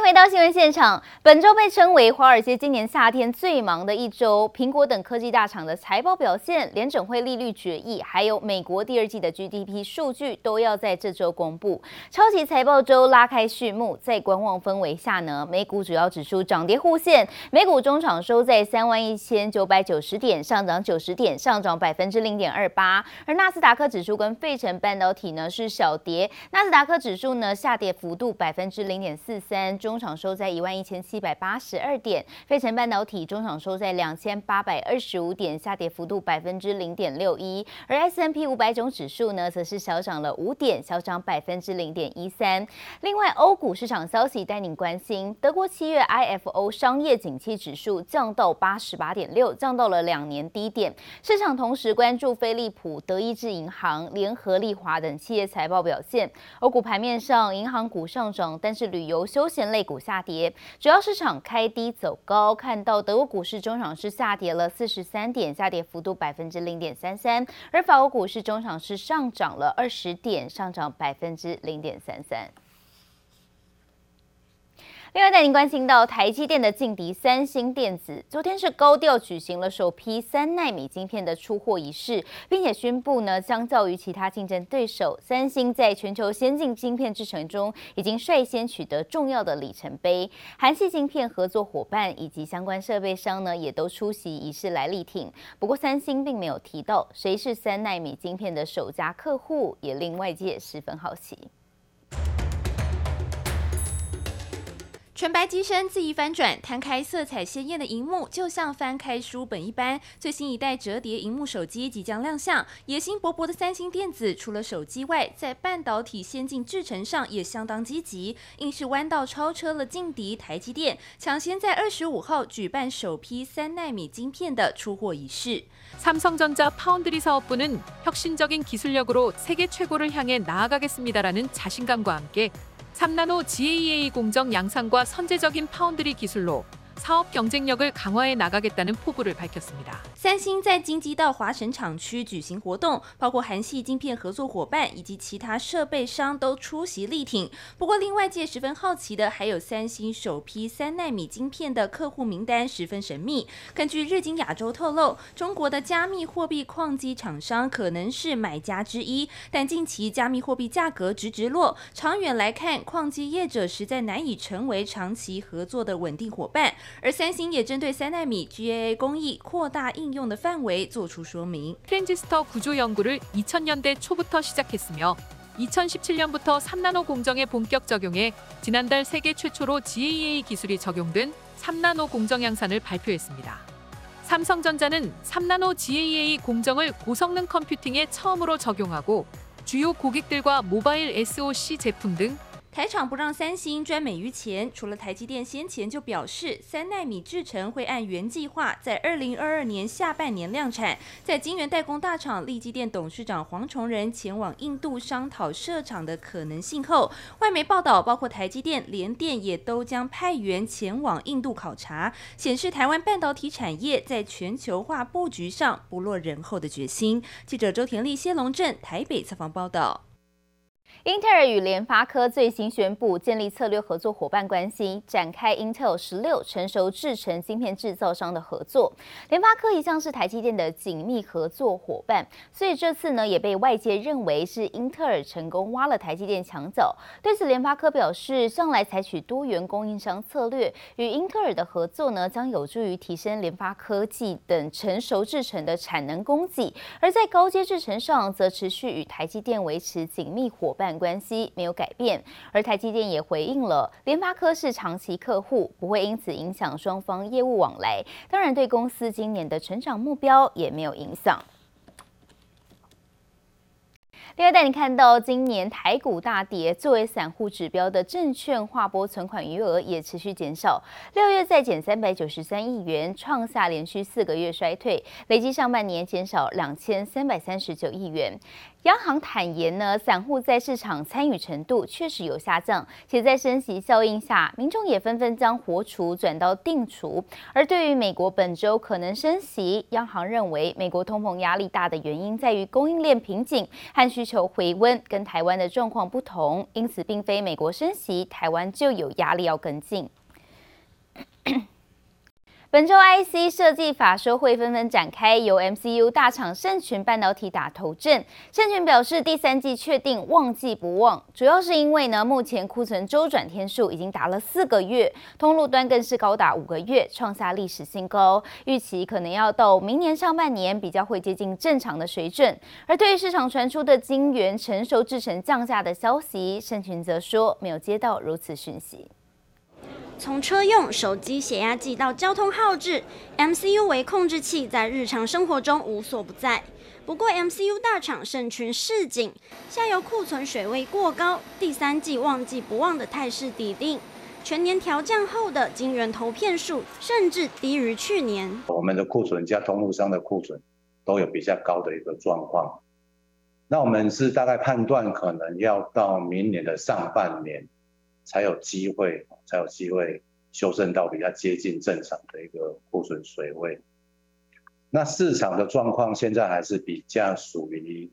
迎回到新闻现场。本周被称为华尔街今年夏天最忙的一周，苹果等科技大厂的财报表现、联准会利率决议，还有美国第二季的 GDP 数据都要在这周公布。超级财报周拉开序幕，在观望氛围下呢，美股主要指数涨跌互现，美股中场收在三万一千九百九十点，上涨九十点，上涨百分之零点二八。而纳斯达克指数跟费城半导体呢是小跌，纳斯达克指数呢下跌幅度百分之零点四三。中中场收在一万一千七百八十二点，费城半导体中场收在两千八百二十五点，下跌幅度百分之零点六一。而 S M P 五百种指数呢，则是小涨了五点，小涨百分之零点一三。另外，欧股市场消息带您关心：德国七月 IFO 商业景气指数降到八十八点六，降到了两年低点。市场同时关注飞利浦、德意志银行、联合利华等企业财报表现。欧股盘面上，银行股上涨，但是旅游休闲类股下跌，主要市场开低走高，看到德国股市中场是下跌了四十三点，下跌幅度百分之零点三三，而法国股市中场是上涨了二十点，上涨百分之零点三三。另外带您关心到台积电的劲敌三星电子，昨天是高调举行了首批三纳米晶片的出货仪式，并且宣布呢，相较于其他竞争对手，三星在全球先进晶片制程中已经率先取得重要的里程碑。韩系晶片合作伙伴以及相关设备商呢，也都出席仪式来力挺。不过三星并没有提到谁是三纳米晶片的首家客户，也令外界十分好奇。纯白机身恣意翻转，摊开色彩鲜艳的荧幕，就像翻开书本一般。最新一代折叠荧幕手机即将亮相。野心勃勃的三星电子，除了手机外，在半导体先进制程上也相当积极，硬是弯道超车了劲敌台积电，抢先在二十五号举办首批三奈米晶片的出货仪式。삼성전자 파운드리 사업부는 혁신적인 기술력으로 세계 최고를 향해 나아가겠습니다라는 자신감과 함께 3나노 GAA 공정 양산과 선제적인 파운드리 기술로 사업 경쟁력을 강화해 나가겠다는 포부를 밝혔습니다. 三星在京畿道华神厂区举行活动，包括韩系晶片合作伙伴以及其他设备商都出席力挺。不过，令外界十分好奇的还有三星首批三奈米晶片的客户名单十分神秘。根据日经亚洲透露，中国的加密货币矿机厂商可能是买家之一，但近期加密货币价格直直落，长远来看，矿机业者实在难以成为长期合作的稳定伙伴。 而三星也针对三奈米 GAA 工艺扩大应用的范围做出说明。트랜지스터구조연구를2000년대초부터 시작했으며2017년부터3나노 공정에 본격 적용해 지난달 세계 최초로 GAA 기술이 적용된3나노 공정 양산을 발표했습니다. 삼성전자는3나노 GAA 공정을 고성능 컴퓨팅에 처음으로 적용하고 주요 고객들과 모바일 SoC 제품 등 台厂不让三星赚美于前，除了台积电先前就表示三奈米制程会按原计划在二零二二年下半年量产，在晶圆代工大厂力积电董事长黄崇仁前往印度商讨设厂的可能性后，外媒报道包括台积电、联电也都将派员前往印度考察，显示台湾半导体产业在全球化布局上不落人后的决心。记者周田丽、谢龙镇台北采访报道。英特尔与联发科最新宣布建立策略合作伙伴关系，展开 Intel 十六成熟制程芯片制造商的合作。联发科一向是台积电的紧密合作伙伴，所以这次呢也被外界认为是英特尔成功挖了台积电墙角。对此，联发科表示，向来采取多元供应商策略，与英特尔的合作呢将有助于提升联发科技等成熟制程的产能供给，而在高阶制程上则持续与台积电维持紧密伙办关系没有改变，而台积电也回应了，联发科是长期客户，不会因此影响双方业务往来。当然，对公司今年的成长目标也没有影响。另外带你看到，今年台股大跌，作为散户指标的证券划拨存款余额也持续减少。六月再减三百九十三亿元，创下连续四个月衰退，累计上半年减少两千三百三十九亿元。央行坦言呢，散户在市场参与程度确实有下降，且在升息效应下，民众也纷纷将活储转到定储。而对于美国本周可能升息，央行认为美国通膨压力大的原因在于供应链瓶颈和需需求回温，跟台湾的状况不同，因此并非美国升息，台湾就有压力要跟进。本周 IC 设计法说会纷纷展开，由 MCU 大厂盛群半导体打头阵。盛群表示，第三季确定旺季不旺，主要是因为呢，目前库存周转天数已经达了四个月，通路端更是高达五个月，创下历史新高。预期可能要到明年上半年比较会接近正常的水准。而对于市场传出的晶圆成熟制程降价的消息，盛群则说没有接到如此讯息。从车用手机血压计到交通号志，MCU 为控制器在日常生活中无所不在。不过，MCU 大厂盛群市井，下游库存水位过高，第三季旺季不旺的态势底定。全年调降后的晶圆投片数甚至低于去年。我们的库存加通路商的库存都有比较高的一个状况。那我们是大概判断，可能要到明年的上半年。才有机会，才有机会修正到比较接近正常的一个库存水位。那市场的状况现在还是比较属于，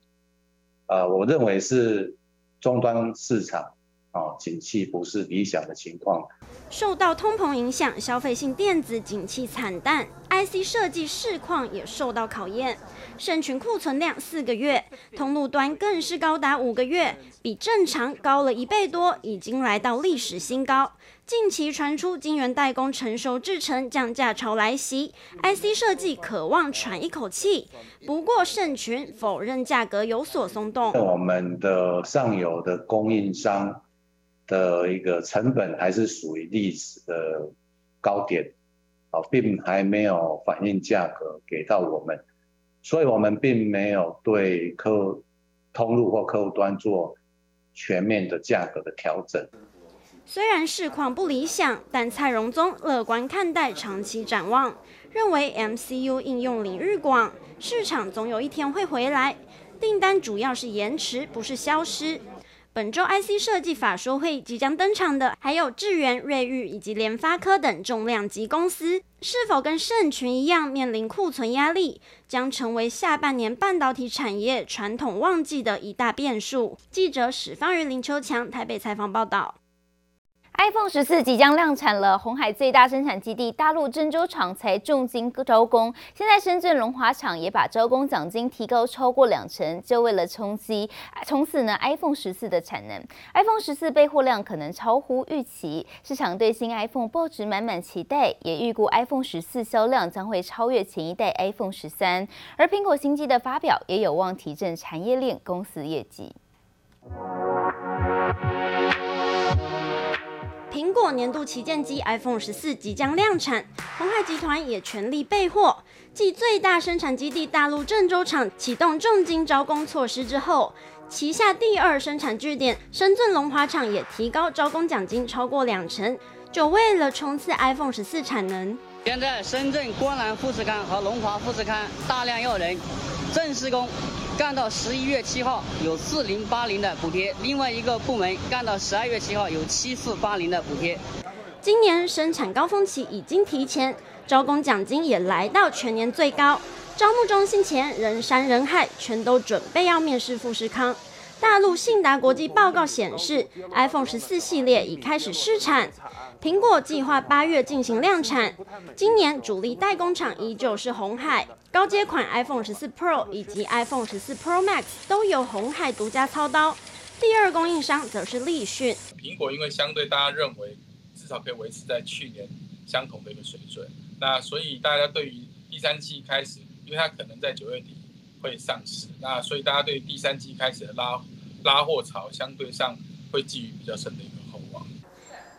呃，我认为是终端市场啊，景气不是理想的情况。受到通膨影响，消费性电子景气惨淡，IC 设计市况也受到考验。盛群库存量四个月，通路端更是高达五个月，比正常高了一倍多，已经来到历史新高。近期传出晶圆代工成熟制程降价潮来袭，IC 设计渴望喘一口气。不过盛群否认价格有所松动。我们的上游的供应商。的一个成本还是属于历史的高点，啊，并还没有反映价格给到我们，所以我们并没有对客通路或客户端做全面的价格的调整。虽然市况不理想，但蔡荣宗乐观看待长期展望，认为 MCU 应用领域广，市场总有一天会回来，订单主要是延迟，不是消失。本周 IC 设计法说会即将登场的，还有智源、瑞昱以及联发科等重量级公司，是否跟盛群一样面临库存压力，将成为下半年半导体产业传统旺季的一大变数。记者史方云、林秋强台北采访报道。iPhone 十四即将量产了，红海最大生产基地大陆郑州厂才重金招工，现在深圳龙华厂也把招工奖金提高超过两成，就为了冲击从此呢 iPhone 十四的产能。iPhone 十四备货量可能超乎预期，市场对新 iPhone 抱持满满期待，也预估 iPhone 十四销量将会超越前一代 iPhone 十三，而苹果新机的发表也有望提振产业链公司业绩。苹果年度旗舰机 iPhone 十四即将量产，鸿海集团也全力备货。继最大生产基地大陆郑州厂启动重金招工措施之后，旗下第二生产据点深圳龙华厂也提高招工奖金超过两成，就为了冲刺 iPhone 十四产能。现在深圳光南富士康和龙华富士康大量要人，正施工。干到十一月七号有四零八零的补贴，另外一个部门干到十二月七号有七四八零的补贴。今年生产高峰期已经提前，招工奖金也来到全年最高。招募中心前人山人海，全都准备要面试富士康。大陆信达国际报告显示，iPhone 十四系列已开始试产。苹果计划八月进行量产，今年主力代工厂依旧是红海，高阶款 iPhone 十四 Pro 以及 iPhone 十四 Pro Max 都由红海独家操刀，第二供应商则是立讯。苹果因为相对大家认为至少可以维持在去年相同的一个水准，那所以大家对于第三季开始，因为它可能在九月底会上市，那所以大家对于第三季开始的拉拉货潮相对上会寄予比较深的一个厚望。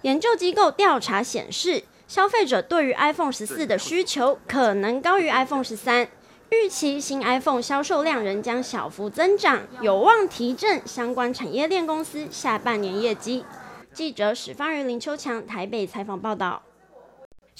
研究机构调查显示，消费者对于 iPhone 十四的需求可能高于 iPhone 十三，预期新 iPhone 销售量仍将小幅增长，有望提振相关产业链公司下半年业绩。记者史方瑜、林秋强台北采访报道。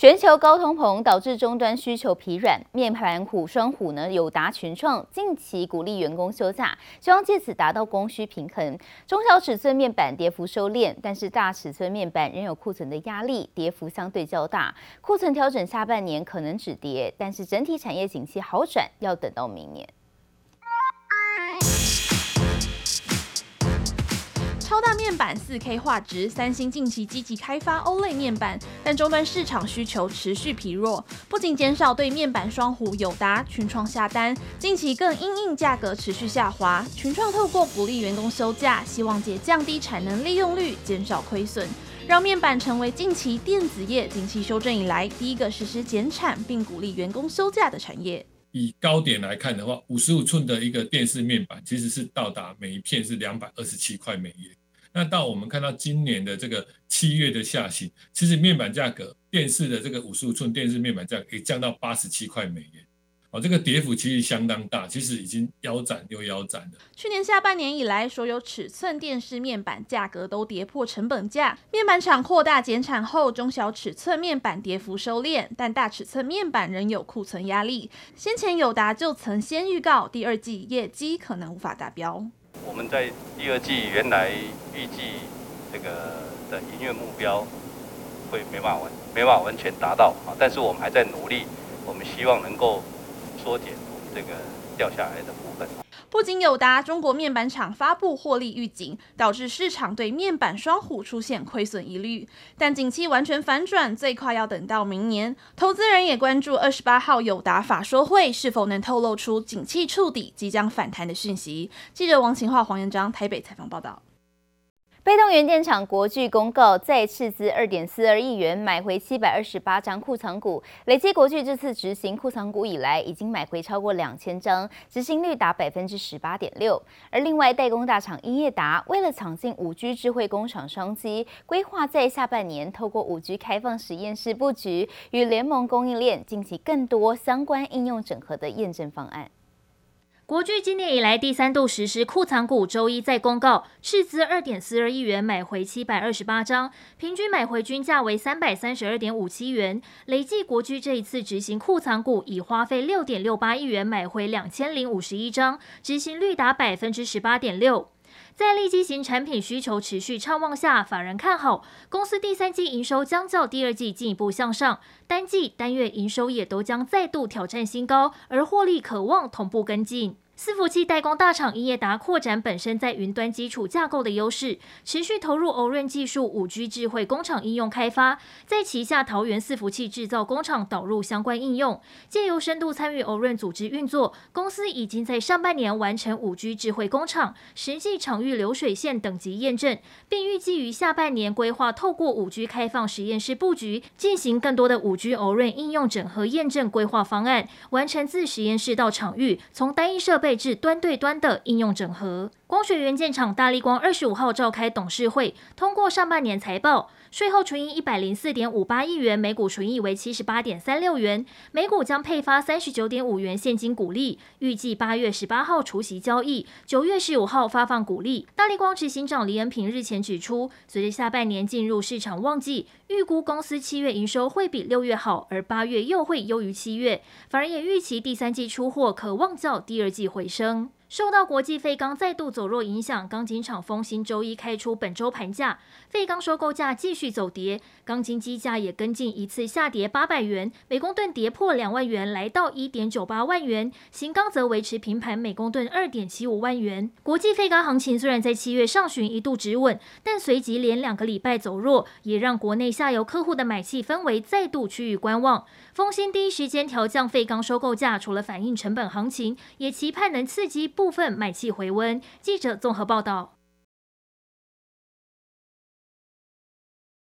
全球高通膨导致终端需求疲软，面板虎双虎呢，友达、群创近期鼓励员工休假，希望借此达到供需平衡。中小尺寸面板跌幅收敛，但是大尺寸面板仍有库存的压力，跌幅相对较大。库存调整下半年可能止跌，但是整体产业景气好转要等到明年。超大面板、四 K 画质，三星近期积极开发 OLED 面板，但终端市场需求持续疲弱，不仅减少对面板双虎、友达、群创下单，近期更因应价格持续下滑，群创透过鼓励员工休假，希望借降低产能利用率，减少亏损，让面板成为近期电子业景气修正以来第一个实施减产并鼓励员工休假的产业。以高点来看的话，五十五寸的一个电视面板其实是到达每一片是两百二十七块美元。那到我们看到今年的这个七月的下行，其实面板价格，电视的这个五十五寸电视面板价格可以降到八十七块美元。哦，这个跌幅其实相当大，其实已经腰斩又腰斩了。去年下半年以来，所有尺寸电视面板价格都跌破成本价。面板厂扩大减产后，中小尺寸面板跌幅收敛，但大尺寸面板仍有库存压力。先前友达就曾先预告，第二季业绩可能无法达标。我们在第二季原来预计这个的营运目标会没办法完，没办法完全达到啊，但是我们还在努力，我们希望能够。缩减这个掉下来的部分。不仅友达中国面板厂发布获利预警，导致市场对面板双虎出现亏损疑虑。但景气完全反转，最快要等到明年。投资人也关注二十八号友达法说会是否能透露出景气触底、即将反弹的讯息。记者王晴樺、黄彦章台北采访报道。被动元件厂国巨公告，再斥资二点四二亿元买回七百二十八张库藏股，累计国巨这次执行库藏股以来，已经买回超过两千张，执行率达百分之十八点六。而另外代工大厂英业达，为了抢进五 G 智慧工厂商机，规划在下半年透过五 G 开放实验室布局，与联盟供应链进行更多相关应用整合的验证方案。国巨今年以来第三度实施库藏股，周一再公告斥资二点四二亿元买回七百二十八张，平均买回均价为三百三十二点五七元。累计国巨这一次执行库藏股，已花费六点六八亿元买回两千零五十一张，执行率达百分之十八点六。在利基型产品需求持续畅旺下，法人看好公司第三季营收将较第二季进一步向上，单季单月营收也都将再度挑战新高，而获利可望同步跟进。伺服器代工大厂英业达扩展本身在云端基础架构的优势，持续投入欧润技术五 G 智慧工厂应用开发，在旗下桃园伺服器制造工厂导入相关应用，借由深度参与欧润组织运作，公司已经在上半年完成五 G 智慧工厂实际场域流水线等级验证，并预计于下半年规划透过五 G 开放实验室布局，进行更多的五 G 欧润应用整合验证规划方案，完成自实验室到场域，从单一设备。配置端对端的应用整合。光学元件厂大力光二十五号召开董事会，通过上半年财报，税后纯益一百零四点五八亿元，每股纯益为七十八点三六元，每股将配发三十九点五元现金股利，预计八月十八号除息交易，九月十五号发放股利。大力光执行长李恩平日前指出，随着下半年进入市场旺季，预估公司七月营收会比六月好，而八月又会优于七月，反而也预期第三季出货可望较第二季回升。受到国际废钢再度走弱影响，钢筋厂丰兴周一开出本周盘价，废钢收购价继续走跌，钢筋基价也跟进一次下跌八百元，每公吨跌破两万元，来到一点九八万元。型钢则维持平盘，每公吨二点七五万元。国际废钢行情虽然在七月上旬一度止稳，但随即连两个礼拜走弱，也让国内下游客户的买气氛围再度趋于观望。丰兴第一时间调降废钢收购价，除了反映成本行情，也期盼能刺激部分买气回温。记者综合报道。